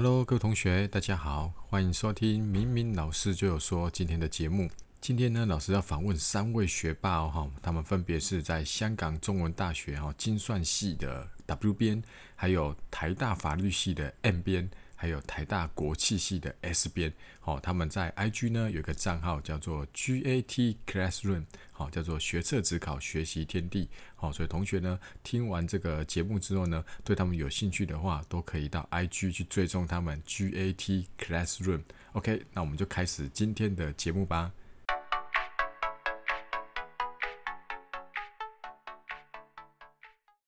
Hello，各位同学，大家好，欢迎收听明明老师就有说今天的节目。今天呢，老师要访问三位学霸哦，哈，他们分别是在香港中文大学哈精算系的 W 编，还有台大法律系的 M 编。还有台大国际系的 S 边，好，他们在 IG 呢有一个账号叫做 GAT Classroom，好，叫做学测指考学习天地，好，所以同学呢听完这个节目之后呢，对他们有兴趣的话，都可以到 IG 去追踪他们 GAT Classroom。OK，那我们就开始今天的节目吧。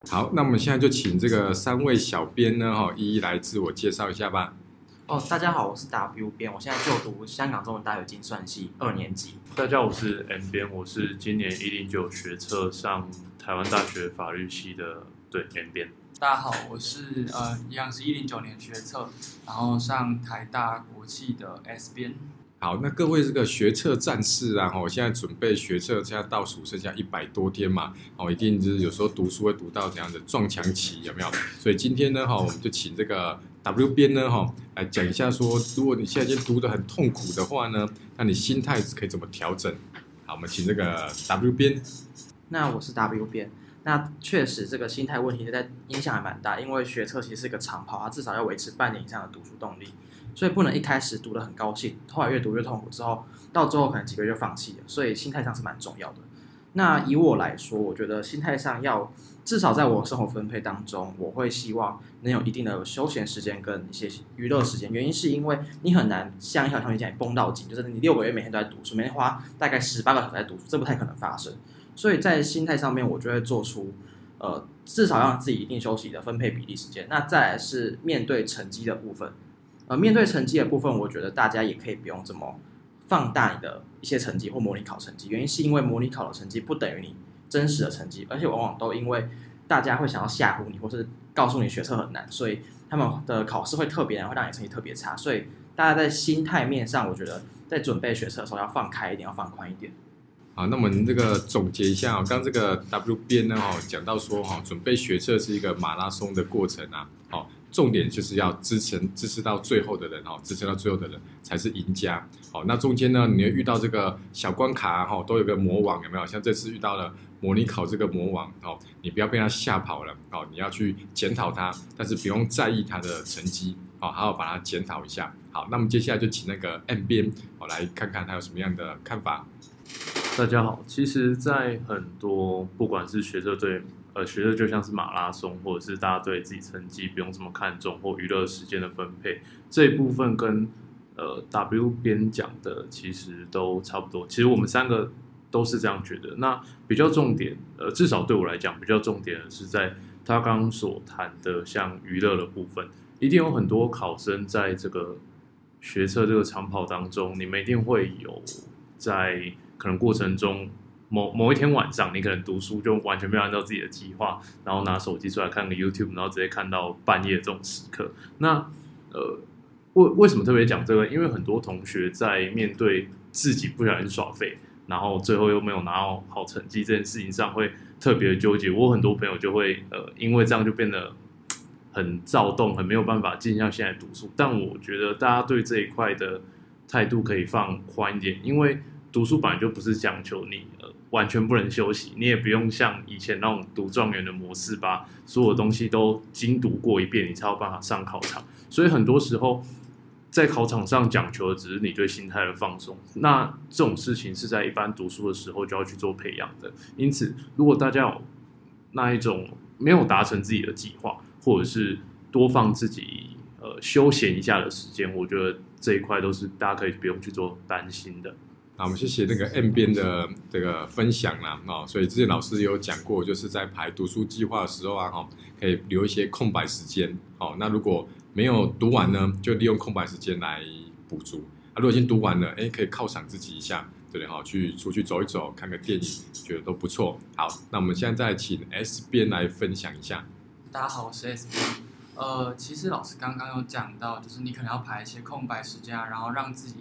好，那我们现在就请这个三位小编呢，哈，一一来自我介绍一下吧。哦，大家好，我是 W 编，我现在就读香港中文大学精算系二年级。大家好，我是 M 编，我是今年一零九学测上台湾大学法律系的，对 M 编。大家好，我是呃，一样是一零九年学测，然后上台大国际的 S 编。好，那各位这个学测战士啊，吼，现在准备学测，现在倒数剩下一百多天嘛，哦，一定就是有时候读书会读到怎样的撞墙期，有没有？所以今天呢，哈，我们就请这个 W 编呢，哈，来讲一下说，如果你现在已经读得很痛苦的话呢，那你心态可以怎么调整？好，我们请这个 W 编。那我是 W 编，那确实这个心态问题在影响还蛮大，因为学测其实是个长跑，它至少要维持半年以上的读书动力。所以不能一开始读的很高兴，后来越读越痛苦，之后到最后可能几个月就放弃了。所以心态上是蛮重要的。那以我来说，我觉得心态上要至少在我生活分配当中，我会希望能有一定的休闲时间跟一些娱乐时间。原因是因为你很难像一条橡皮筋绷到紧，就是你六个月每天都在读书，每天花大概十八个小时在读书，这不太可能发生。所以在心态上面，我就会做出呃至少让自己一定休息的分配比例时间。那再来是面对成绩的部分。呃，面对成绩的部分，我觉得大家也可以不用这么放大你的一些成绩或模拟考成绩。原因是因为模拟考的成绩不等于你真实的成绩，而且往往都因为大家会想要吓唬你，或是告诉你学测很难，所以他们的考试会特别难，会让你成绩特别差。所以大家在心态面上，我觉得在准备学测的时候要放开一点，要放宽一点。好，那我们这个总结一下啊，刚这个 W 编呢哈讲到说哈，准备学测是一个马拉松的过程啊，好。重点就是要支撑支持到最后的人哦，支撑到最后的人才是赢家。好，那中间呢，你会遇到这个小关卡哈，都有个魔王，有没有？像这次遇到了模拟考这个魔王哦，你不要被他吓跑了哦，你要去检讨他，但是不用在意他的成绩，好，好好把它检讨一下。好，那么接下来就请那个 M 编，我来看看他有什么样的看法。大家好，其实，在很多不管是学者对。呃，学的就像是马拉松，或者是大家对自己成绩不用这么看重，或娱乐时间的分配这一部分，跟呃 W 边讲的其实都差不多。其实我们三个都是这样觉得。那比较重点，呃，至少对我来讲，比较重点的是在他刚刚所谈的像娱乐的部分，一定有很多考生在这个学测这个长跑当中，你们一定会有在可能过程中。某某一天晚上，你可能读书就完全没有按照自己的计划，然后拿手机出来看个 YouTube，然后直接看到半夜这种时刻。那呃，为为什么特别讲这个？因为很多同学在面对自己不小心耍废，然后最后又没有拿到好成绩这件事情上，会特别纠结。我很多朋友就会呃，因为这样就变得很躁动，很没有办法静下心来读书。但我觉得大家对这一块的态度可以放宽一点，因为读书本来就不是讲求你呃。完全不能休息，你也不用像以前那种读状元的模式，把所有东西都精读过一遍，你才有办法上考场。所以很多时候在考场上讲求的只是你对心态的放松。那这种事情是在一般读书的时候就要去做培养的。因此，如果大家有那一种没有达成自己的计划，或者是多放自己呃休闲一下的时间，我觉得这一块都是大家可以不用去做担心的。好，我们谢谢那个 M 边的这个分享啦，哦，所以之前老师有讲过，就是在排读书计划的时候啊，哈，可以留一些空白时间，好，那如果没有读完呢，就利用空白时间来补足。啊，如果已经读完了，哎，可以犒赏自己一下，对不对？哈，去出去走一走，看个电影，觉得都不错。好，那我们现在再请 S 边来分享一下。大家好，我是 S 边。呃，其实老师刚刚有讲到，就是你可能要排一些空白时间啊，然后让自己。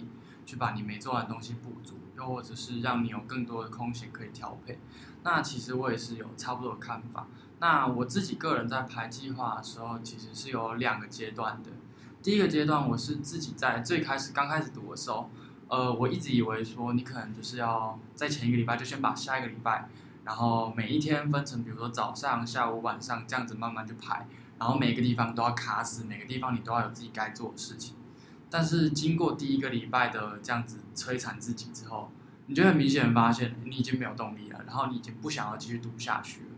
去把你没做完的东西补足，又或者是让你有更多的空闲可以调配。那其实我也是有差不多的看法。那我自己个人在排计划的时候，其实是有两个阶段的。第一个阶段，我是自己在最开始刚开始读的时候，呃，我一直以为说你可能就是要在前一个礼拜就先把下一个礼拜，然后每一天分成，比如说早上、下午、晚上这样子慢慢去排，然后每个地方都要卡死，每个地方你都要有自己该做的事情。但是经过第一个礼拜的这样子摧残自己之后，你就很明显发现你已经没有动力了，然后你已经不想要继续读下去了，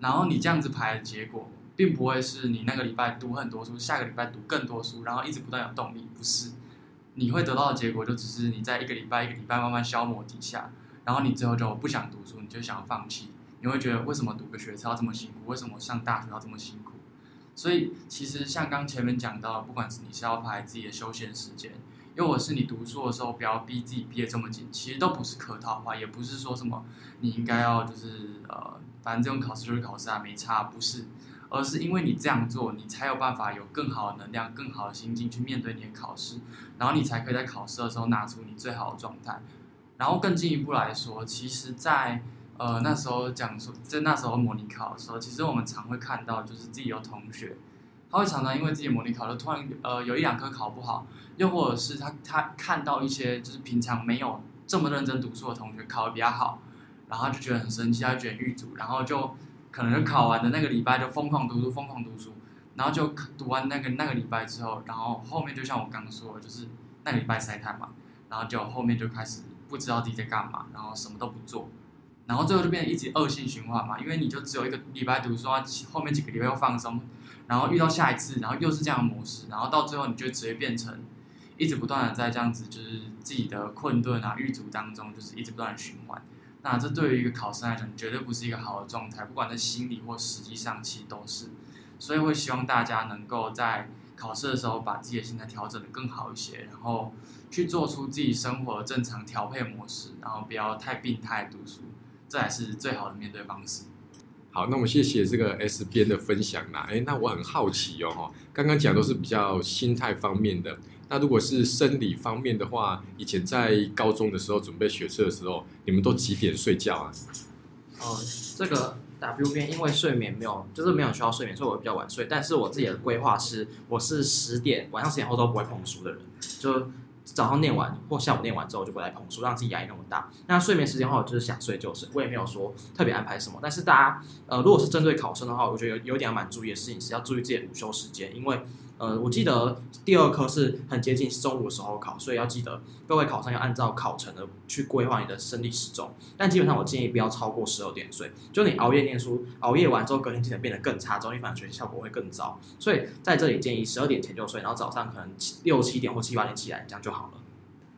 然后你这样子排的结果。并不会是你那个礼拜读很多书，下个礼拜读更多书，然后一直不断有动力，不是，你会得到的结果就只是你在一个礼拜一个礼拜慢慢消磨底下，然后你最后就不想读书，你就想要放弃，你会觉得为什么读个学测要这么辛苦，为什么上大学要这么辛苦？所以其实像刚前面讲到，不管是你是要排自己的休闲时间，又或是你读书的时候不要逼自己逼得这么紧，其实都不是客套话，也不是说什么你应该要就是呃，反正这种考试就是考试啊，没差，不是。而是因为你这样做，你才有办法有更好的能量、更好的心境去面对你的考试，然后你才可以在考试的时候拿出你最好的状态。然后更进一步来说，其实，在呃那时候讲说，在那时候模拟考的时候，其实我们常会看到，就是自己有同学，他会常常因为自己模拟考，就突然呃有一两科考不好，又或者是他他看到一些就是平常没有这么认真读书的同学考的比较好，然后就觉得很生气，他觉得郁卒，然后就。可能就考完的那个礼拜就疯狂读书，疯狂读书，然后就读完那个那个礼拜之后，然后后面就像我刚说的，就是那个礼拜塞太嘛，然后就后面就开始不知道自己在干嘛，然后什么都不做，然后最后就变成一直恶性循环嘛，因为你就只有一个礼拜读书，后面几个礼拜又放松，然后遇到下一次，然后又是这样的模式，然后到最后你就直接变成一直不断的在这样子，就是自己的困顿啊、狱卒当中，就是一直不断的循环。那这对于一个考生来讲，绝对不是一个好的状态，不管在心理或实际上，其实都是。所以会希望大家能够在考试的时候，把自己的心态调整的更好一些，然后去做出自己生活正常调配模式，然后不要太病态读书，这才是最好的面对方式。好，那我们谢谢这个 S 边的分享啦。哎，那我很好奇哦，哈，刚刚讲都是比较心态方面的。那如果是生理方面的话，以前在高中的时候准备学测的时候，你们都几点睡觉啊？哦，这个 W 边因为睡眠没有，就是没有需要睡眠，所以我比较晚睡。但是我自己的规划是，我是十点晚上十点后都不会碰书的人，就。早上念完或下午念完之后就不来捧书，让自己压力那么大。那睡眠时间的话，我就是想睡就睡，我也没有说特别安排什么。但是大家呃，如果是针对考生的话，我觉得有有点要蛮注意的事情是要注意自己的午休时间，因为。呃，我记得第二科是很接近中午的时候考，所以要记得各位考生要按照考程的去规划你的生理时钟。但基本上我建议不要超过十二点睡，就你熬夜念书，熬夜完之后隔天精神变得更差，中医反而学习效果会更糟。所以在这里建议十二点前就睡，然后早上可能六七点或七八点起来，这样就好了。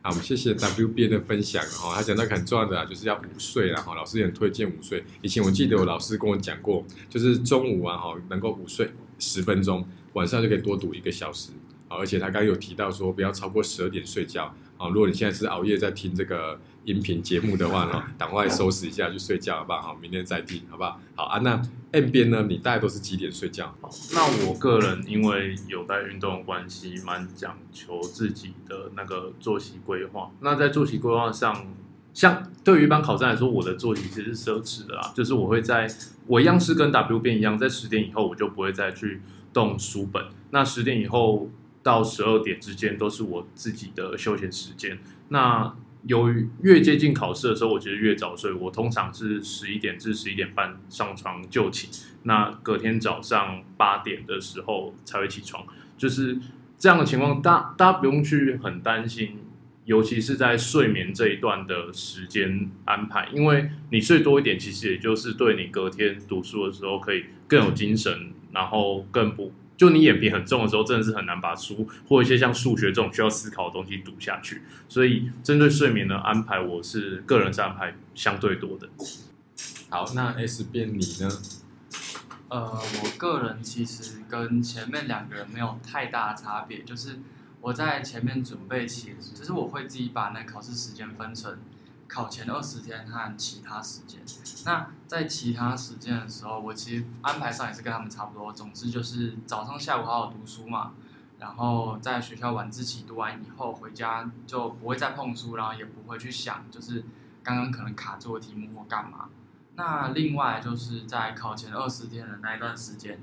好，我们谢谢 W B N 的分享哈，他讲到很重要的，就是要午睡然后老师也很推荐午睡。以前我记得我老师跟我讲过，就是中午啊哈能够午睡十分钟。晚上就可以多读一个小时啊，而且他刚刚有提到说不要超过十二点睡觉啊。如果你现在是熬夜在听这个音频节目的话呢，赶快收拾一下去睡觉好不好？明天再听好不好？好啊，那 N 边呢？你大概都是几点睡觉？那我个人因为有在运动关系，蛮讲求自己的那个作息规划。那在作息规划上，像对于一般考生来说，我的作息其实是奢侈的啦，就是我会在我一样是跟 W 边一样，在十点以后我就不会再去。动书本，那十点以后到十二点之间都是我自己的休闲时间。那由于越接近考试的时候，我其实越早睡。我通常是十一点至十一点半上床就寝，那隔天早上八点的时候才会起床。就是这样的情况，大大家不用去很担心，尤其是在睡眠这一段的时间安排，因为你睡多一点，其实也就是对你隔天读书的时候可以更有精神。然后更不，就你眼皮很重的时候，真的是很难把书或一些像数学这种需要思考的东西读下去。所以针对睡眠的安排，我是个人是安排相对多的。好，那 S 变你呢？呃，我个人其实跟前面两个人没有太大差别，就是我在前面准备期，就是我会自己把那考试时间分成。考前二十天和其他时间，那在其他时间的时候，我其实安排上也是跟他们差不多。总之就是早上、下午好好读书嘛，然后在学校晚自习读完以后回家就不会再碰书，然后也不会去想就是刚刚可能卡住的题目或干嘛。那另外就是在考前二十天的那一段时间，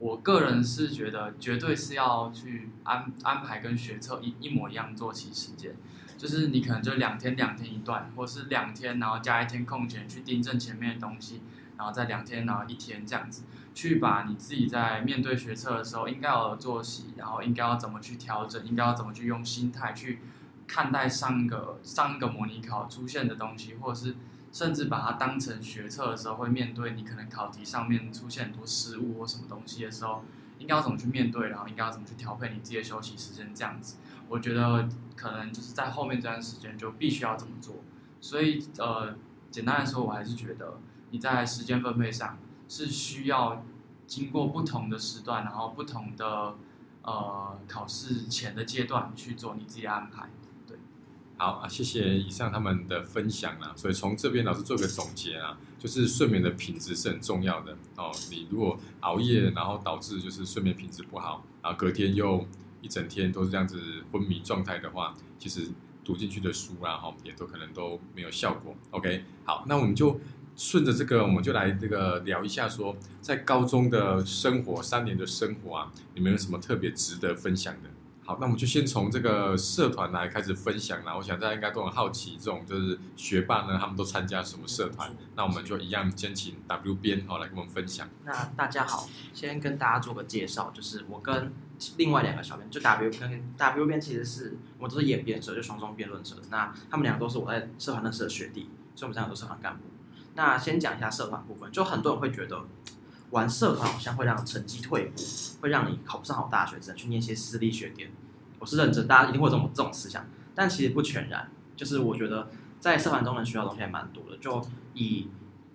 我个人是觉得绝对是要去安安排跟学测一一模一样作息时间，就是你可能就两天两天一段，或是两天然后加一天空闲去订正前面的东西，然后再两天然后一天这样子，去把你自己在面对学测的时候应该有的作息，然后应该要怎么去调整，应该要怎么去用心态去看待上个上一个模拟考出现的东西，或者是。甚至把它当成学测的时候，会面对你可能考题上面出现很多失误或什么东西的时候，应该要怎么去面对，然后应该要怎么去调配你自己的休息时间，这样子，我觉得可能就是在后面这段时间就必须要这么做。所以，呃，简单来说，我还是觉得你在时间分配上是需要经过不同的时段，然后不同的呃考试前的阶段去做你自己的安排。好啊，谢谢以上他们的分享啊。所以从这边老师做个总结啊，就是睡眠的品质是很重要的哦。你如果熬夜，然后导致就是睡眠品质不好，然后隔天又一整天都是这样子昏迷状态的话，其实读进去的书啊，哈，也都可能都没有效果。OK，好，那我们就顺着这个，我们就来这个聊一下，说在高中的生活三年的生活啊，你们有什么特别值得分享的？那我们就先从这个社团来开始分享啦。我想大家应该都很好奇，这种就是学霸呢，他们都参加什么社团？那我们就一样先请 W 编哦来跟我们分享。那大家好，先跟大家做个介绍，就是我跟另外两个小编，就 W 跟 W 编其实是我都是演辩社，就双双辩论社。那他们两个都是我在社团认识的学弟，所以我们三个都是社团干部。那先讲一下社团部分，就很多人会觉得玩社团好像会让成绩退步，会让你考不上好大学，只能去念一些私立学点。我是认真，大家一定会有这种这种思想，但其实不全然。就是我觉得在社团中能学到东西还蛮多的。就以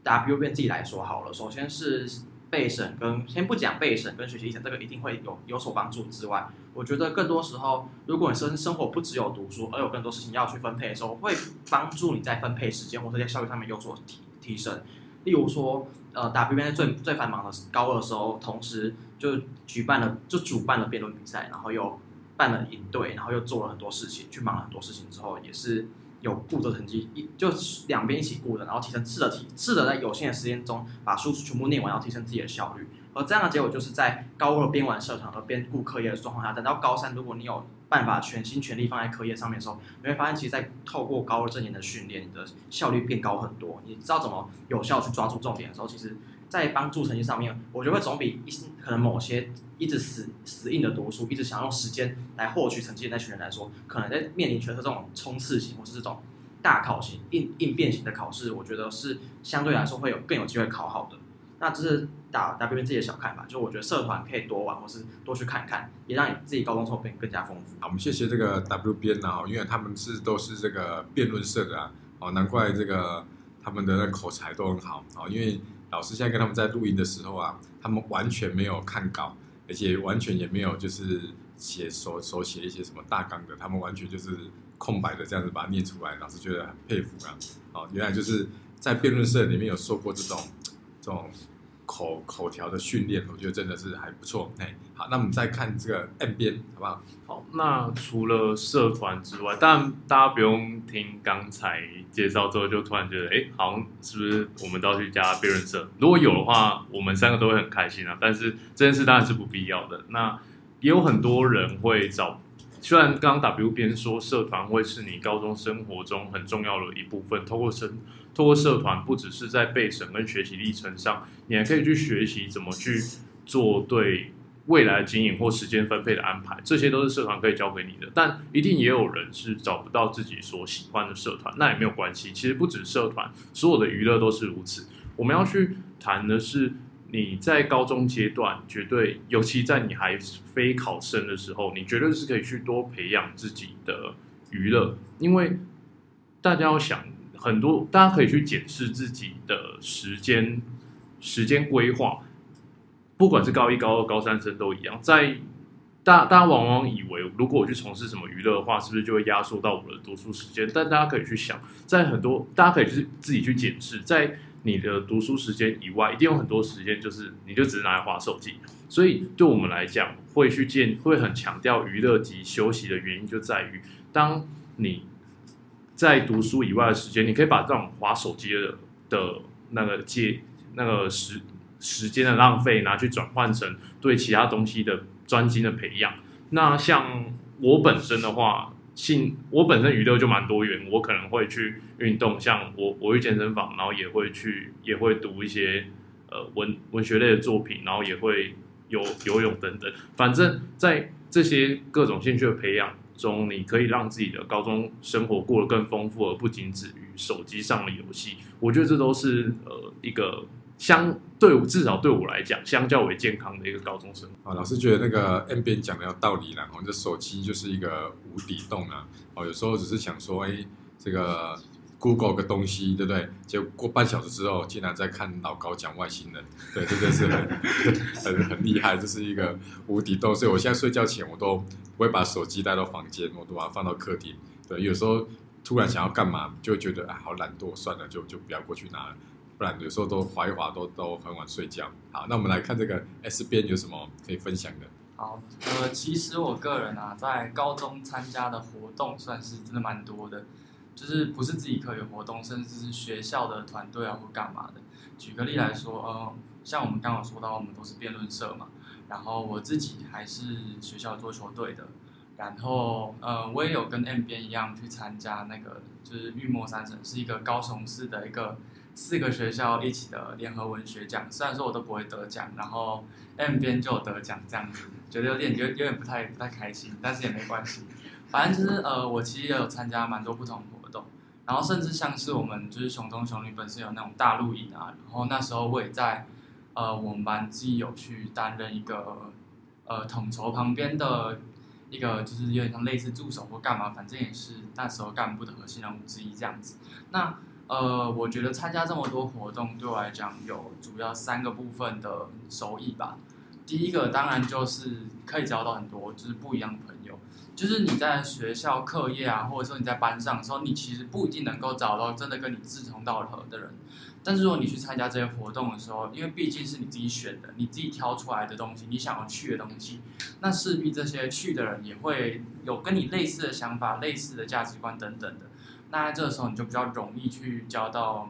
W 变自己来说好了，首先是备审跟先不讲备审跟学习历程，这个一定会有有所帮助之外，我觉得更多时候，如果你生生活不只有读书，而有更多事情要去分配的时候，会帮助你在分配时间或者在效率上面有所提提升。例如说，呃，W 变在最最繁忙的高二的时候，同时就举办了就主办了辩论比赛，然后又办了营队，然后又做了很多事情，去忙了很多事情之后，也是有顾着成绩，一就两边一起顾的，然后提升试着提试着在有限的时间中把书全部念完，然后提升自己的效率。而这样的结果就是在高二边玩社团和边顾课业的状况下，等到高三，如果你有办法全心全力放在课业上面的时候，你会发现，其实，在透过高二这年的训练，你的效率变高很多。你知道怎么有效去抓住重点的时候，其实。在帮助成绩上面，我觉得会总比一可能某些一直死死硬的读书，一直想用时间来获取成绩的那群人来说，可能在面临学测这种冲刺型或是这种大考型应应变型的考试，我觉得是相对来说会有更有机会考好的。那这是打 W 自己的小看法，就我觉得社团可以多玩或是多去看看，也让你自己高中后变更加丰富。好，我们谢谢这个 W 编啊，因为他们是都是这个辩论社的啊，哦，难怪这个他们的那口才都很好啊，因为。老师现在跟他们在录音的时候啊，他们完全没有看稿，而且完全也没有就是写手手写一些什么大纲的，他们完全就是空白的这样子把它念出来。老师觉得很佩服啊！哦，原来就是在辩论社里面有受过这种这种。口口条的训练，我觉得真的是还不错。哎，好，那我们再看这个 N 边，好不好？好，那除了社团之外，当然大家不用听刚才介绍之后就突然觉得，哎，好像是不是我们都要去加辩论社？如果有的话，我们三个都会很开心啊。但是这件事当然是不必要的。那也有很多人会找。虽然刚刚 W 边说社团会是你高中生活中很重要的一部分，透过社透过社团，不只是在备审跟学习历程上，你还可以去学习怎么去做对未来经营或时间分配的安排，这些都是社团可以教给你的。但一定也有人是找不到自己所喜欢的社团，那也没有关系。其实不止社团，所有的娱乐都是如此。我们要去谈的是。你在高中阶段，绝对尤其在你还非考生的时候，你绝对是可以去多培养自己的娱乐，因为大家要想很多，大家可以去检视自己的时间时间规划，不管是高一、高二、高三生都一样，在大大家往往以为，如果我去从事什么娱乐的话，是不是就会压缩到我的读书时间？但大家可以去想，在很多大家可以去自己去检视，在。你的读书时间以外，一定有很多时间，就是你就只是拿来划手机。所以对我们来讲，会去建，会很强调娱乐及休息的原因，就在于当你在读书以外的时间，你可以把这种划手机的的那个阶那个时时间的浪费拿去转换成对其他东西的专精的培养。那像我本身的话，性我本身娱乐就蛮多元，我可能会去运动，像我我去健身房，然后也会去也会读一些呃文文学类的作品，然后也会游游泳等等。反正，在这些各种兴趣的培养中，你可以让自己的高中生活过得更丰富，而不仅止于手机上的游戏。我觉得这都是呃一个相对至少对我来讲，相较为健康的一个高中生活。啊，老师觉得那个 N 边讲的有道理啦，哦，这手机就是一个无底洞啊，哦，有时候只是想说，哎，这个 Google 个东西，对不对？结果过半小时之后，竟然在看老高讲外星人，对，这真是很很很厉害，这是一个无底洞。所以我现在睡觉前，我都不会把手机带到房间，我都把它放到客厅。对，有时候突然想要干嘛，就觉得啊，好懒惰，算了，就就不要过去拿了。不然有时候都滑一滑，都都很晚睡觉。好，那我们来看这个 S 边有什么可以分享的？好，呃，其实我个人啊，在高中参加的活动算是真的蛮多的，就是不是自己课余活动，甚至是学校的团队啊或干嘛的。举个例来说，呃，像我们刚刚说到，我们都是辩论社嘛，然后我自己还是学校桌球队的，然后呃，我也有跟 M 边一样去参加那个，就是玉墨三省是一个高雄市的一个。四个学校一起的联合文学奖，虽然说我都不会得奖，然后 M 边就有得奖这样子，觉得有点有有点不太不太开心，但是也没关系，反正就是呃，我其实也有参加蛮多不同，然后甚至像是我们就是熊中熊女本身有那种大陆营啊，然后那时候我也在呃我们班自己有去担任一个呃统筹旁边的一个就是有点像类似助手或干嘛，反正也是那时候干部的核心人物之一这样子，那。呃，我觉得参加这么多活动对我来讲有主要三个部分的收益吧。第一个当然就是可以交到很多就是不一样的朋友，就是你在学校课业啊，或者说你在班上的时候，你其实不一定能够找到真的跟你志同道合的人。但是如果你去参加这些活动的时候，因为毕竟是你自己选的，你自己挑出来的东西，你想要去的东西，那势必这些去的人也会有跟你类似的想法、类似的价值观等等的。那这个时候你就比较容易去交到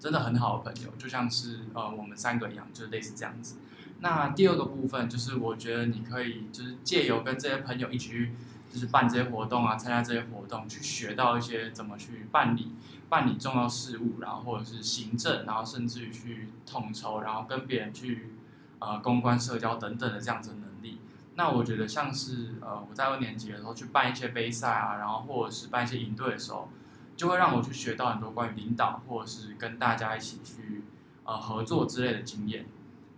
真的很好的朋友，就像是呃我们三个一样，就类似这样子。那第二个部分就是我觉得你可以就是借由跟这些朋友一起去就是办这些活动啊，参加这些活动，去学到一些怎么去办理办理重要事务，然后或者是行政，然后甚至于去统筹，然后跟别人去呃公关社交等等的这样子的能力。那我觉得像是呃我在二年级的时候去办一些杯赛啊，然后或者是办一些营队的时候。就会让我去学到很多关于领导或者是跟大家一起去呃合作之类的经验，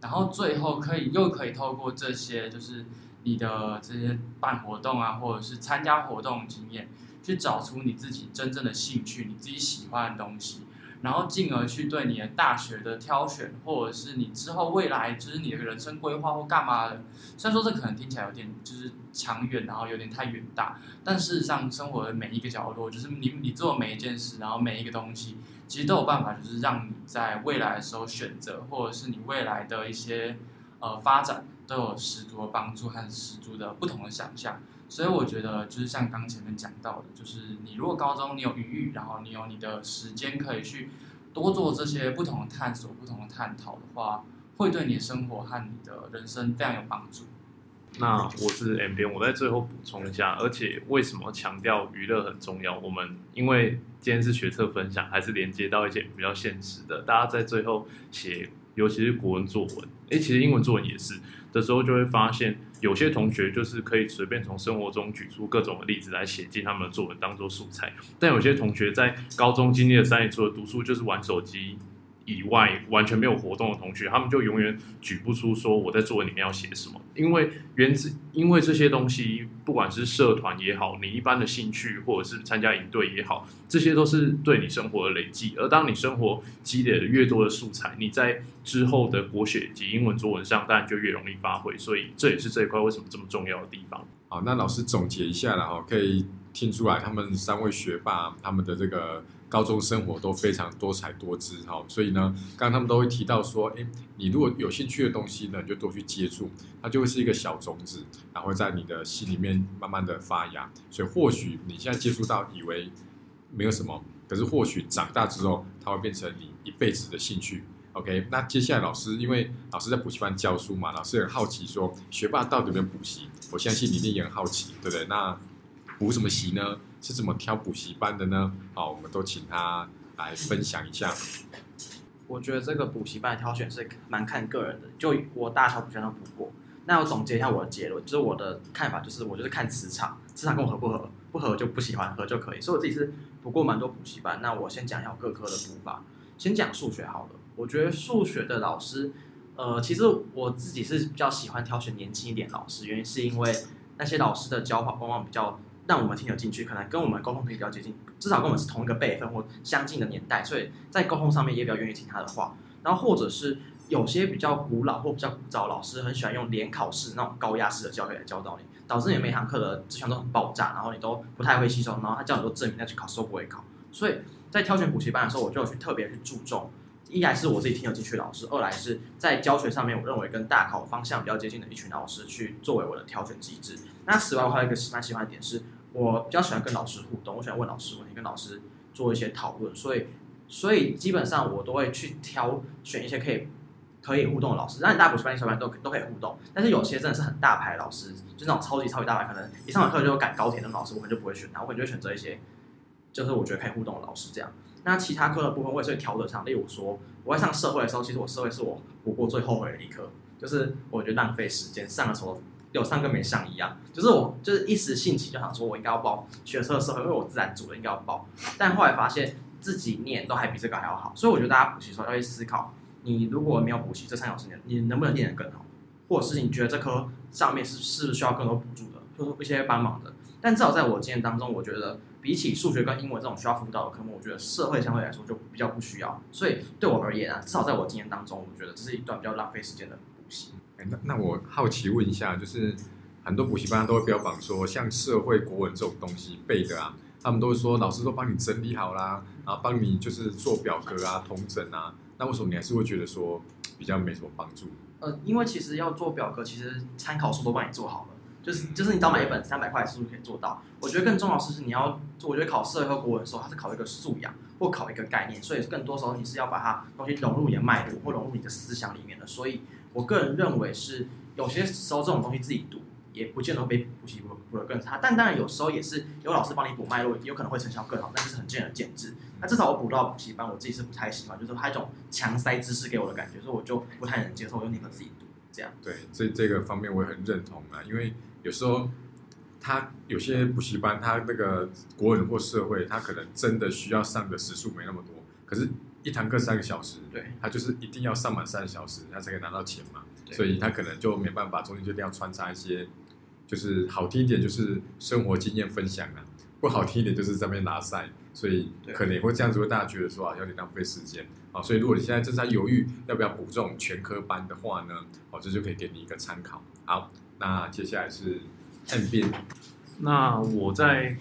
然后最后可以又可以透过这些就是你的这些办活动啊或者是参加活动经验，去找出你自己真正的兴趣，你自己喜欢的东西。然后进而去对你的大学的挑选，或者是你之后未来就是你的人生规划或干嘛的，虽然说这可能听起来有点就是长远，然后有点太远大，但事实上生活的每一个角落，就是你你做每一件事，然后每一个东西，其实都有办法，就是让你在未来的时候选择，或者是你未来的一些呃发展，都有十足的帮助和十足的不同的想象。所以我觉得，就是像刚前面讲到的，就是你如果高中你有余裕，然后你有你的时间可以去多做这些不同的探索、不同的探讨的话，会对你的生活和你的人生非常有帮助。那我是 M 边，我在最后补充一下，而且为什么强调娱乐很重要？我们因为今天是学测分享，还是连接到一些比较现实的，大家在最后写，尤其是国文作文，诶，其实英文作文也是的时候，就会发现。有些同学就是可以随便从生活中举出各种的例子来写进他们的作文当做素材，但有些同学在高中经历了三年除了读书就是玩手机。以外完全没有活动的同学，他们就永远举不出说我在作文里面要写什么，因为原子，因为这些东西，不管是社团也好，你一般的兴趣或者是参加营队也好，这些都是对你生活的累积。而当你生活积累了越多的素材，你在之后的国学及英文作文上，当然就越容易发挥。所以这也是这一块为什么这么重要的地方。好，那老师总结一下了哈，可以听出来他们三位学霸他们的这个。高中生活都非常多彩多姿哈，所以呢，刚刚他们都会提到说，哎，你如果有兴趣的东西呢，你就多去接触，它就会是一个小种子，然后在你的心里面慢慢的发芽。所以或许你现在接触到以为没有什么，可是或许长大之后，它会变成你一辈子的兴趣。OK，那接下来老师，因为老师在补习班教书嘛，老师很好奇说，学霸到底有没有补习？我相信你一定也很好奇，对不对？那补什么习呢？是怎么挑补习班的呢？好，我们都请他来分享一下。我觉得这个补习班的挑选是蛮看个人的，就我大小补习班都补过。那我总结一下我的结论，就是我的看法就是，我就是看磁场，磁场跟我合不合，不合就不喜欢，合就可以。所以我自己是补过蛮多补习班。那我先讲一下各科的补法，先讲数学好了。我觉得数学的老师，呃，其实我自己是比较喜欢挑选年轻一点老师，原因是因为那些老师的教法往往比较让我们听得进去，可能跟我们沟通可以比较接近，至少跟我们是同一个辈分或相近的年代，所以在沟通上面也比较愿意听他的话。然后或者是有些比较古老或比较古早老师，很喜欢用联考试那种高压式的教学来教导你，导致你每堂课的志向都很爆炸，然后你都不太会吸收，然后他叫你都证明再去考试都不会考。所以在挑选补习班的时候，我就有去特别去注重，一来是我自己听得进去老师，二来是在教学上面，我认为跟大考方向比较接近的一群老师去作为我的挑选机制。那此外，我还有一个蛮喜欢的点是，我比较喜欢跟老师互动，我喜欢问老师问题，跟老师做一些讨论，所以。所以基本上我都会去挑选一些可以可以互动的老师，让你大补习班、小班都都可以互动。但是有些真的是很大牌老师，就那种超级超级大牌，可能一上完课就赶高铁的老师，我可能就不会选他，我可能就会选择一些就是我觉得可以互动的老师这样。那其他课的部分我也是会调得上，例如说我在上社会的时候，其实我社会是我补过最后悔的一科，就是我觉得浪费时间，上的时候有上跟没上一样。就是我就是一时兴起就想说我应该要报学车社会，因为我自然组的应该要报，但后来发现。自己念都还比这个还要好，所以我觉得大家补习时候要去思考，你如果没有补习这三小时，你能不能念得更好，或者是你觉得这科上面是是不是需要更多补助的，就是一些帮忙的。但至少在我经验当中，我觉得比起数学跟英文这种需要辅导的科目，我觉得社会相对来说就比较不需要。所以对我而言啊，至少在我经验当中，我觉得这是一段比较浪费时间的补习。那那我好奇问一下，就是很多补习班都会标榜说，像社会国文这种东西背的啊。他们都会说，老师都帮你整理好啦，然后帮你就是做表格啊、统整啊。那为什么你还是会觉得说比较没什么帮助？呃，因为其实要做表格，其实参考书都帮你做好了，就是就是你只要买一本三百块书就可以做到。我觉得更重要的是，你要我觉得考社会和国文的时候，它是考一个素养或考一个概念，所以更多时候你是要把它东西融入你的脉络或融入你的思想里面的。所以我个人认为是有些时候这种东西自己读。也不见得会比补习补补的更差，但当然有时候也是有老师帮你补脉络，有可能会成效更好，但是很见仁见智。那至少我补到补习班，我自己是不太喜欢，就是他一种强塞知识给我的感觉，所以我就不太能接受，我就宁可自己读这样。对，这这个方面我也很认同啊，因为有时候他有些补习班，他那个国文或社会，他可能真的需要上的时数没那么多，可是一堂课三个小时，对，他就是一定要上满三个小时，他才可以拿到钱嘛，所以他可能就没办法，中间就一定要穿插一些。就是好听一点，就是生活经验分享啊；不好听一点，就是在那边拉塞。所以可能也会这样子，会大家觉得说啊，有点浪费时间啊。所以如果你现在正在犹豫要不要补这种全科班的话呢，哦，这就可以给你一个参考。好，那接下来是 N 变。那我在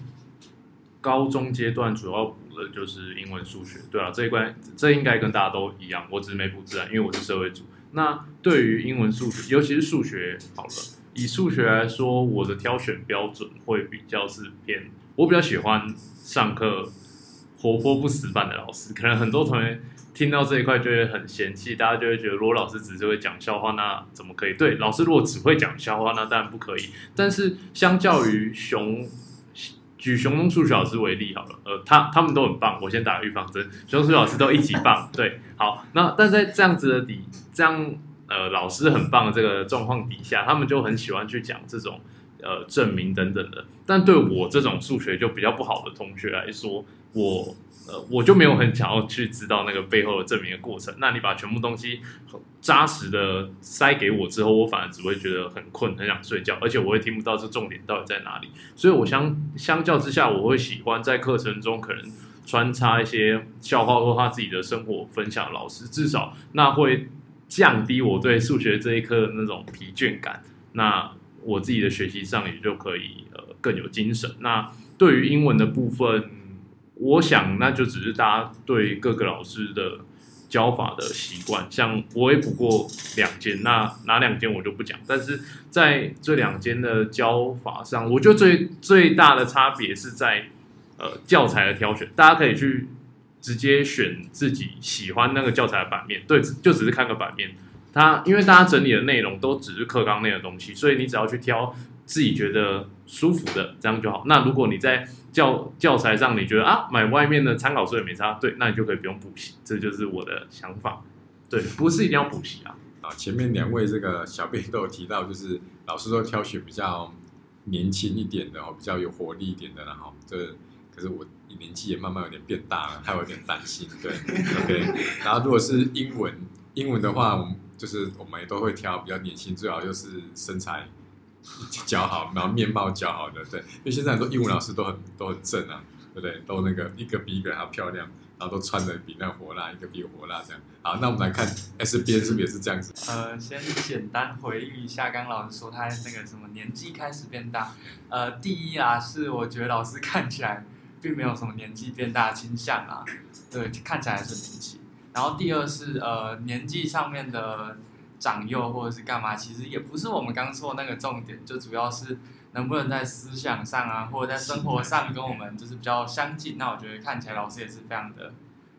高中阶段主要补的就是英文、数学。对啊，这一关这应该跟大家都一样，我只是没补自然，因为我是社会组。那对于英文、数学，尤其是数学，好了。以数学来说，我的挑选标准会比较是偏，我比较喜欢上课活泼不死板的老师。可能很多同学听到这一块就会很嫌弃，大家就会觉得罗老师只是会讲笑话，那怎么可以？对，老师如果只会讲笑话，那当然不可以。但是相较于熊，举熊中数学老师为例好了，呃，他他们都很棒。我先打预防针，熊中数学老师都一级棒。对，好，那但在这样子的底这样。呃，老师很棒的这个状况底下，他们就很喜欢去讲这种呃证明等等的。但对我这种数学就比较不好的同学来说，我呃我就没有很想要去知道那个背后的证明的过程。那你把全部东西扎实的塞给我之后，我反而只会觉得很困，很想睡觉，而且我会听不到这重点到底在哪里。所以我相相较之下，我会喜欢在课程中可能穿插一些笑话或他自己的生活分享。老师至少那会。降低我对数学这一科的那种疲倦感，那我自己的学习上也就可以呃更有精神。那对于英文的部分，我想那就只是大家对各个老师的教法的习惯。像我也补过两间，那哪两间我就不讲。但是在这两间的教法上，我觉得最最大的差别是在呃教材的挑选，大家可以去。直接选自己喜欢那个教材的版面，对，就只是看个版面。它因为大家整理的内容都只是课纲内的东西，所以你只要去挑自己觉得舒服的，这样就好。那如果你在教教材上你觉得啊买外面的参考书也没差，对，那你就可以不用补习。这就是我的想法。对，不是一定要补习啊。啊，前面两位这个小编都有提到，就是 老师都挑选比较年轻一点的哦，比较有活力一点的，然后这可是我年纪也慢慢有点变大了，还有点担心。对，OK。然后如果是英文，英文的话，我们就是我们也都会挑比较年轻，最好就是身材 教好，然后面貌教好的。对，因为现在很多英文老师都很都很正啊，对不对？都那个一个比一个还要漂亮。然后都穿的比那火辣，一个比火辣这样。好，那我们来看 S B 是不是也是这样子？呃，先简单回忆一下，刚老师说他那个什么年纪开始变大。呃，第一啊，是我觉得老师看起来并没有什么年纪变大的倾向啊，对，看起来是年轻。然后第二是呃，年纪上面的长幼或者是干嘛，其实也不是我们刚说那个重点，就主要是。能不能在思想上啊，或者在生活上跟我们就是比较相近？那我觉得看起来老师也是非常的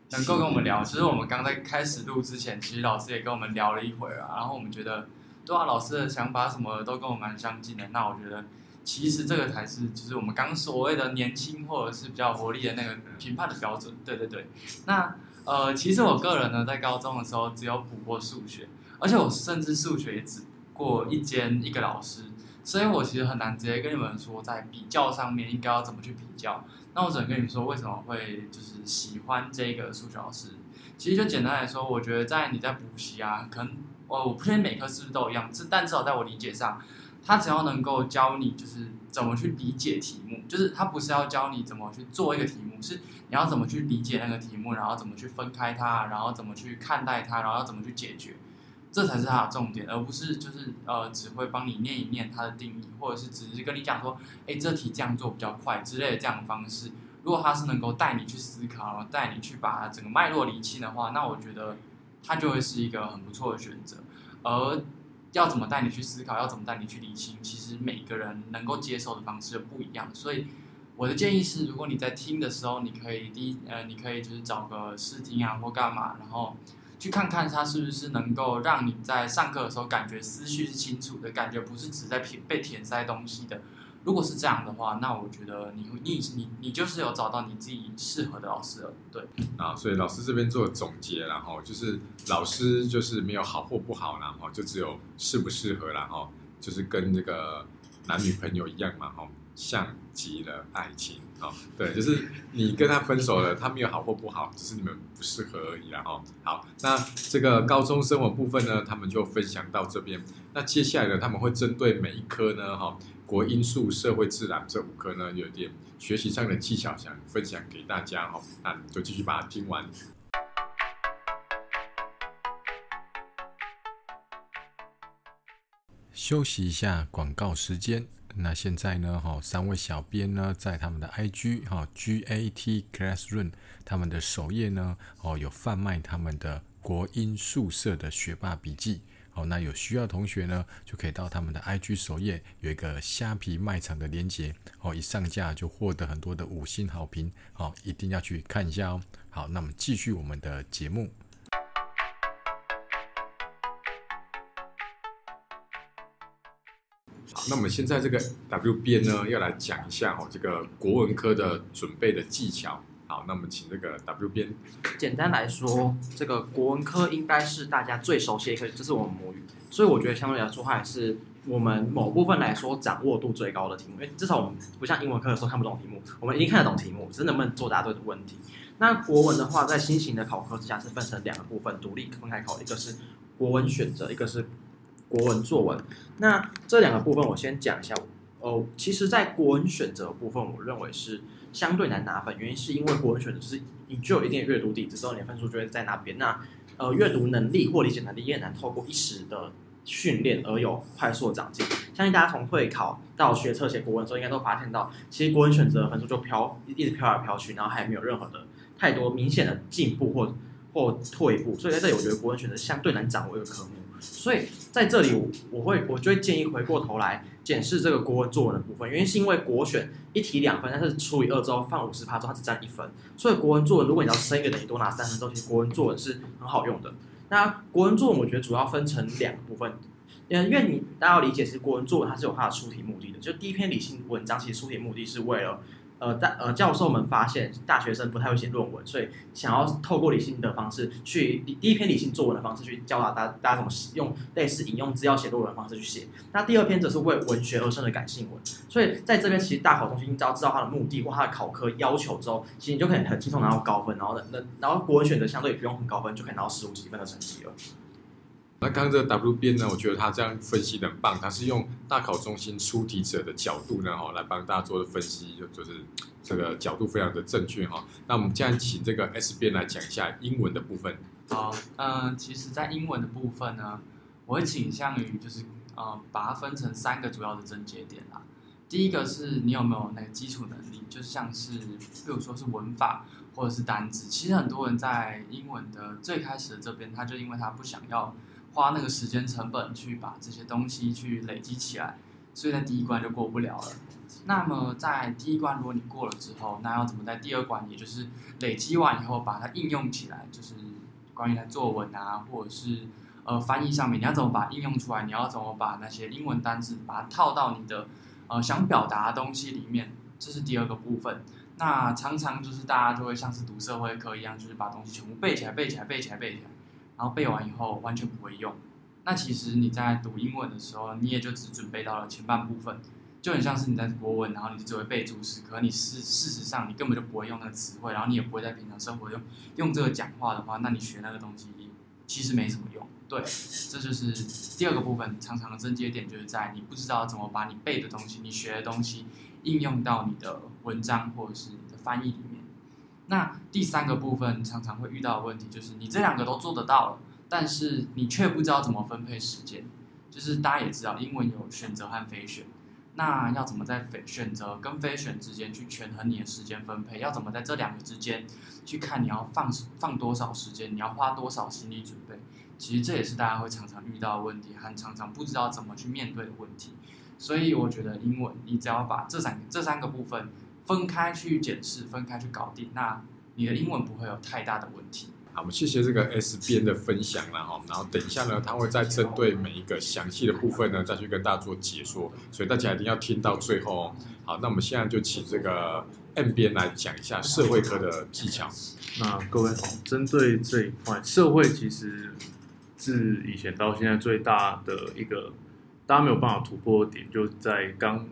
能够跟我们聊。其实我们刚在开始录之前，其实老师也跟我们聊了一会儿啊。然后我们觉得，对啊，老师的想法什么都跟我们蛮相近的。那我觉得，其实这个才是就是我们刚所谓的年轻或者是比较活力的那个评判的标准。对对对。那呃，其实我个人呢，在高中的时候只有补过数学，而且我甚至数学也只过一间一个老师。所以我其实很难直接跟你们说，在比较上面应该要怎么去比较。那我只能跟你们说，为什么会就是喜欢这个数学老师。其实就简单来说，我觉得在你在补习啊，可能我我不确定每科是不是都一样，但至少在我理解上，他只要能够教你就是怎么去理解题目，就是他不是要教你怎么去做一个题目，是你要怎么去理解那个题目，然后怎么去分开它，然后怎么去看待它，然后要怎么去解决。这才是它的重点，而不是就是呃只会帮你念一念它的定义，或者是只是跟你讲说，哎，这题这样做比较快之类的这样的方式。如果它是能够带你去思考，带你去把整个脉络理清的话，那我觉得它就会是一个很不错的选择。而要怎么带你去思考，要怎么带你去理清，其实每个人能够接受的方式不一样。所以我的建议是，如果你在听的时候，你可以第一呃，你可以就是找个试听啊或干嘛，然后。去看看它是不是能够让你在上课的时候感觉思绪是清楚的，感觉不是只在填被填塞东西的。如果是这样的话，那我觉得你你你你就是有找到你自己适合的老师了，对。啊，所以老师这边做总结，然后就是老师就是没有好或不好，然后就只有适不适合，然后就是跟这个男女朋友一样嘛，哈。像极了爱情啊，对，就是你跟他分手了，他没有好或不好，只是你们不适合而已啦哈。好，那这个高中生活部分呢，他们就分享到这边。那接下来呢，他们会针对每一科呢，哈，国英数社会自然这五科呢，有点学习上的技巧想分享给大家哈。那就继续把它听完。休息一下，广告时间。那现在呢？哈，三位小编呢，在他们的 IG 哈 GAT Classroom 他们的首页呢，哦，有贩卖他们的国音宿舍的学霸笔记。好，那有需要同学呢，就可以到他们的 IG 首页有一个虾皮卖场的链接。哦，一上架就获得很多的五星好评。好，一定要去看一下哦。好，那么继续我们的节目。好那我们现在这个 W 边呢，要来讲一下哦，这个国文科的准备的技巧。好，那么请这个 W 边。简单来说，这个国文科应该是大家最熟悉的一科，这是我们母语，所以我觉得相对来说，它也是我们某部分来说掌握度最高的题目。因为至少我们不像英文课的时候看不懂题目，我们一定看得懂题目，只是能不能作答对的问题。那国文的话，在新型的考科之下是分成两个部分，独立分开考，一个是国文选择，一个是。国文作文，那这两个部分我先讲一下。哦，其实，在国文选择部分，我认为是相对难拿分，原因是因为国文选择是你具有一定的阅读底子，之后你的分数就会在那边。那呃，阅读能力或理解能力也很难透过一时的训练而有快速的长进。相信大家从会考到学测写国文的时候，应该都发现到，其实国文选择分数就飘一直飘来飘去，然后还没有任何的太多明显的进步或或退步。所以在这里，我觉得国文选择相对难掌握一个科目。所以在这里我我会我就会建议回过头来检视这个国文作文的部分，原因是因为国选一题两分，但是除以二之后放五十趴之后，它只占一分，所以国文作文如果你要升一个等于多拿三分之后，其实国文作文是很好用的。那国文作文我觉得主要分成两部分。嗯，因为你大家要理解，是国文作文它是有它的出题目的。就第一篇理性文章，其实出题目的是为了，呃，大呃教授们发现大学生不太会写论文，所以想要透过理性的方式去第一篇理性作文的方式去教导大大家怎么用类似引用资料写论文的方式去写。那第二篇则是为文学而生的感性文。所以在这边，其实大考中心只要知道它的目的或它的考科要求之后，其实你就可以很轻松拿到高分，然后那然后国文选择相对也不用很高分，就可以拿到十五几分的成绩了。那刚刚这个 W 边呢，我觉得他这样分析的很棒，他是用大考中心出题者的角度呢，哈，来帮大家做的分析，就就是这个角度非常的正确哈。那我们现在请这个 S 边来讲一下英文的部分。好，嗯，其实，在英文的部分呢，我会倾向于就是呃，把它分成三个主要的症结点啦。第一个是你有没有那个基础能力，就像是比如说是文法或者是单词。其实很多人在英文的最开始的这边，他就因为他不想要。花那个时间成本去把这些东西去累积起来，所以在第一关就过不了了。那么在第一关如果你过了之后，那要怎么在第二关，也就是累积完以后把它应用起来？就是关于在作文啊，或者是呃翻译上面，你要怎么把它应用出来？你要怎么把那些英文单词把它套到你的呃想表达的东西里面？这是第二个部分。那常常就是大家就会像是读社会课一样，就是把东西全部背起来，背起来，背起来，背起来。然后背完以后完全不会用，那其实你在读英文的时候，你也就只准备到了前半部分，就很像是你在国文，然后你只会背注释，可你事事实上你根本就不会用那个词汇，然后你也不会在平常生活用用这个讲话的话，那你学那个东西其实没什么用。对，这就是第二个部分，常常的症结点就是在你不知道怎么把你背的东西、你学的东西应用到你的文章或者是你的翻译里面。那第三个部分常常会遇到的问题就是，你这两个都做得到了，但是你却不知道怎么分配时间。就是大家也知道，英文有选择和非选，那要怎么在非选择跟非选之间去权衡你的时间分配？要怎么在这两个之间去看你要放放多少时间，你要花多少心理准备？其实这也是大家会常常遇到的问题，和常常不知道怎么去面对的问题。所以我觉得英文，你只要把这三这三个部分。分开去检视，分开去搞定，那你的英文不会有太大的问题。好，我们谢谢这个 S 边的分享了哈，然后等一下呢，他会再针对每一个详细的部分呢，再去跟大家做解说，所以大家一定要听到最后哦。好，那我们现在就请这个 M 边来讲一下社会科的技巧。那各位好，针对这一块，社会其实自以前到现在最大的一个大家没有办法突破的点，就在刚。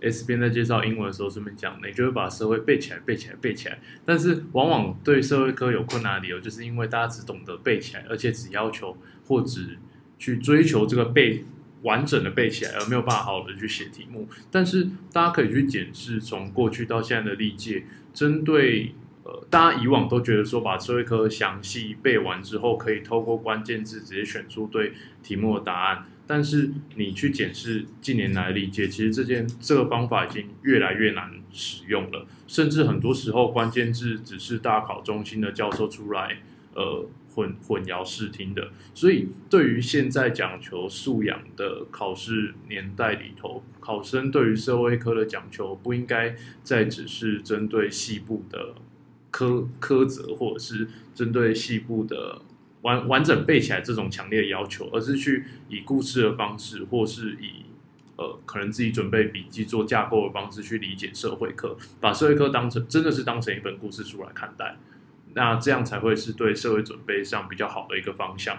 S 边在介绍英文的时候，顺便讲，你就会把社会背起来，背起来，背起来。但是往往对社会科有困难的理由，就是因为大家只懂得背起来，而且只要求或只去追求这个背完整的背起来，而没有办法好好的去写题目。但是大家可以去检视从过去到现在的历届，针对呃大家以往都觉得说把社会科详细背完之后，可以透过关键字直接选出对题目的答案。但是你去检视近年来历届，其实这件这个方法已经越来越难使用了，甚至很多时候关键字只是大考中心的教授出来，呃混混淆视听的。所以对于现在讲求素养的考试年代里头，考生对于社会科的讲求不应该再只是针对细部的科科则，或者是针对细部的。完完整背起来这种强烈的要求，而是去以故事的方式，或是以呃可能自己准备笔记做架构的方式去理解社会课，把社会课当成真的是当成一本故事书来看待，那这样才会是对社会准备上比较好的一个方向。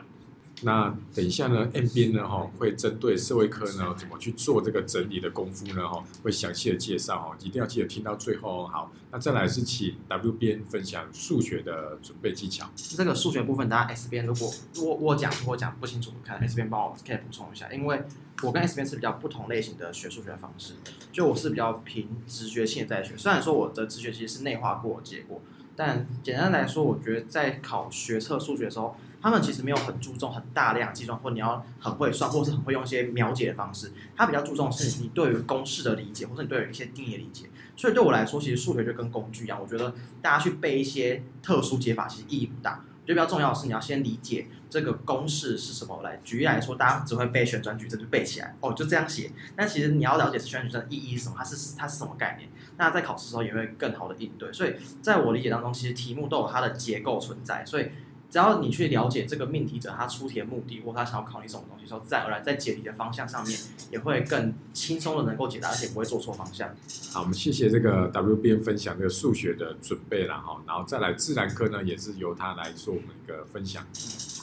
那等一下呢，M 边呢哈会针对社会科呢怎么去做这个整理的功夫呢哈，会详细的介绍哦，一定要记得听到最后哦。好，那再来是请 W 边分享数学的准备技巧。这个数学部分，大家 S 边如果我我讲我讲不清楚，看 S 边帮我可以补充一下，因为我跟 S 边是比较不同类型的学数学方式，就我是比较凭直觉性在学，虽然说我的直觉其实是内化过结果，但简单来说，我觉得在考学测数学的时候。他们其实没有很注重很大量计算，或你要很会算，或是很会用一些描解的方式。他比较注重是你对于公式的理解，或者你对于一些定义的理解。所以对我来说，其实数学就跟工具一样，我觉得大家去背一些特殊解法，其实意义不大。就比较重要的是，你要先理解这个公式是什么。来举例来说，大家只会背旋转矩阵就背起来，哦，就这样写。但其实你要了解旋转矩阵的意义是什么，它是它是什么概念。那在考试的时候也会更好的应对。所以在我理解当中，其实题目都有它的结构存在。所以只要你去了解这个命题者他出题的目的，或他想要考你什么东西，时候自然而然在解题的方向上面也会更轻松的能够解答，而且不会做错方向。好，我们谢谢这个 W B 分享这个数学的准备了哈，然后再来自然科呢，也是由他来做我们一个分享。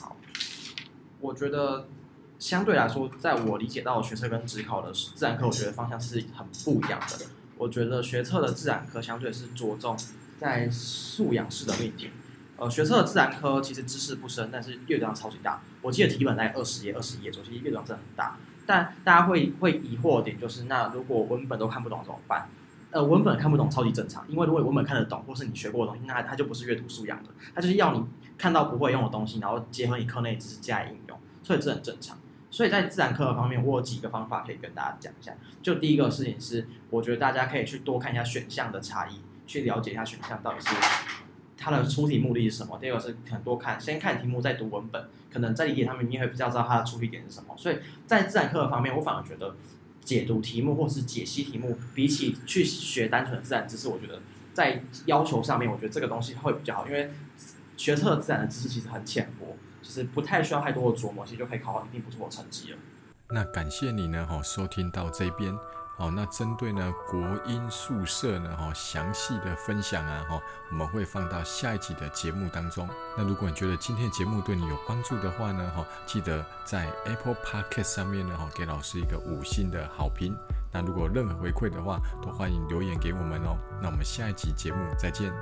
好，我觉得相对来说，在我理解到学测跟职考的自然科，我觉得方向是很不一样的。我觉得学测的自然科相对是着重在素养式的命题。呃，学测的自然科其实知识不深，但是阅读量超级大。我记得题本在二十页、二十页左右，其实阅读量真的很大。但大家会会疑惑点就是，那如果文本都看不懂怎么办？呃，文本看不懂超级正常，因为如果文本看得懂，或是你学过的东西，那它就不是阅读素养的，它就是要你看到不会用的东西，然后结合你课内知识加以应用，所以这很正常。所以在自然课方面，我有几个方法可以跟大家讲一下。就第一个事情是，我觉得大家可以去多看一下选项的差异，去了解一下选项到底是。它的出题目的是什么？第二个是很多看，先看题目再读文本，可能在理解他们，你会比较知道它的出题点是什么。所以在自然课方面，我反而觉得解读题目或是解析题目，比起去学单纯的自然知识，我觉得在要求上面，我觉得这个东西会比较好，因为学测自然的知识其实很浅薄，其实不太需要太多的琢磨，其实就可以考到一定不错的成绩了。那感谢你呢，哈，收听到这边。好，那针对呢国音宿舍呢哈详细的分享啊哈，我们会放到下一集的节目当中。那如果你觉得今天的节目对你有帮助的话呢哈，记得在 Apple Podcast 上面呢哈给老师一个五星的好评。那如果任何回馈的话，都欢迎留言给我们哦。那我们下一集节目再见。